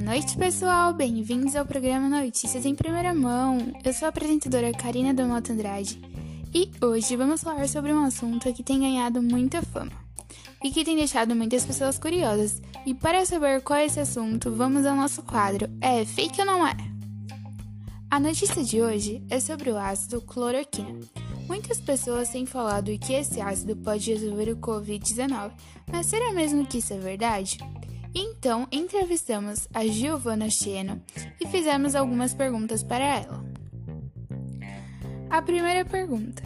noite, pessoal! Bem-vindos ao programa Notícias em Primeira Mão. Eu sou a apresentadora Karina do Mota Andrade e hoje vamos falar sobre um assunto que tem ganhado muita fama e que tem deixado muitas pessoas curiosas. E para saber qual é esse assunto, vamos ao nosso quadro É Fake ou Não É? A notícia de hoje é sobre o ácido cloroquina. Muitas pessoas têm falado que esse ácido pode resolver o Covid-19, mas será mesmo que isso é verdade? Então, entrevistamos a Giovanna Cheno e fizemos algumas perguntas para ela. A primeira pergunta: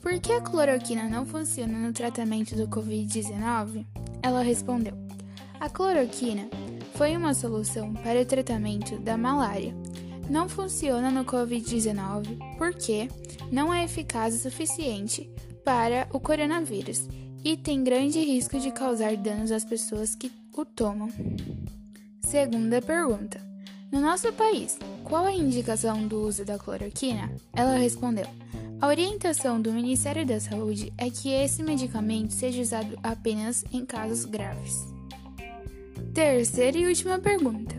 Por que a cloroquina não funciona no tratamento do Covid-19? Ela respondeu: A cloroquina foi uma solução para o tratamento da malária. Não funciona no Covid-19 porque não é eficaz o suficiente para o coronavírus e tem grande risco de causar danos às pessoas que o tomam. Segunda pergunta: No nosso país, qual a indicação do uso da cloroquina? Ela respondeu: A orientação do Ministério da Saúde é que esse medicamento seja usado apenas em casos graves. Terceira e última pergunta: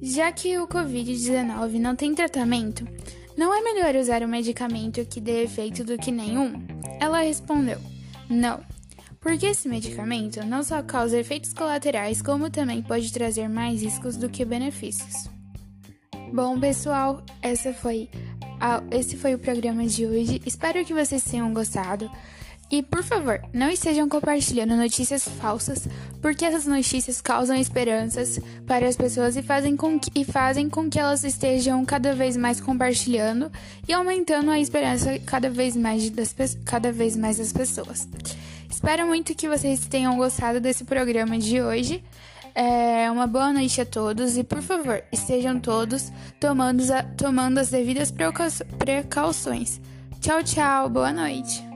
Já que o Covid-19 não tem tratamento, não é melhor usar um medicamento que dê efeito do que nenhum? Ela respondeu: Não porque esse medicamento não só causa efeitos colaterais, como também pode trazer mais riscos do que benefícios. Bom, pessoal, essa foi a, esse foi o programa de hoje. Espero que vocês tenham gostado. E, por favor, não estejam compartilhando notícias falsas, porque essas notícias causam esperanças para as pessoas e fazem com que, e fazem com que elas estejam cada vez mais compartilhando e aumentando a esperança cada vez mais das, cada vez mais das pessoas. Espero muito que vocês tenham gostado desse programa de hoje. É, uma boa noite a todos e, por favor, estejam todos tomando, tomando as devidas precauções. Tchau, tchau, boa noite.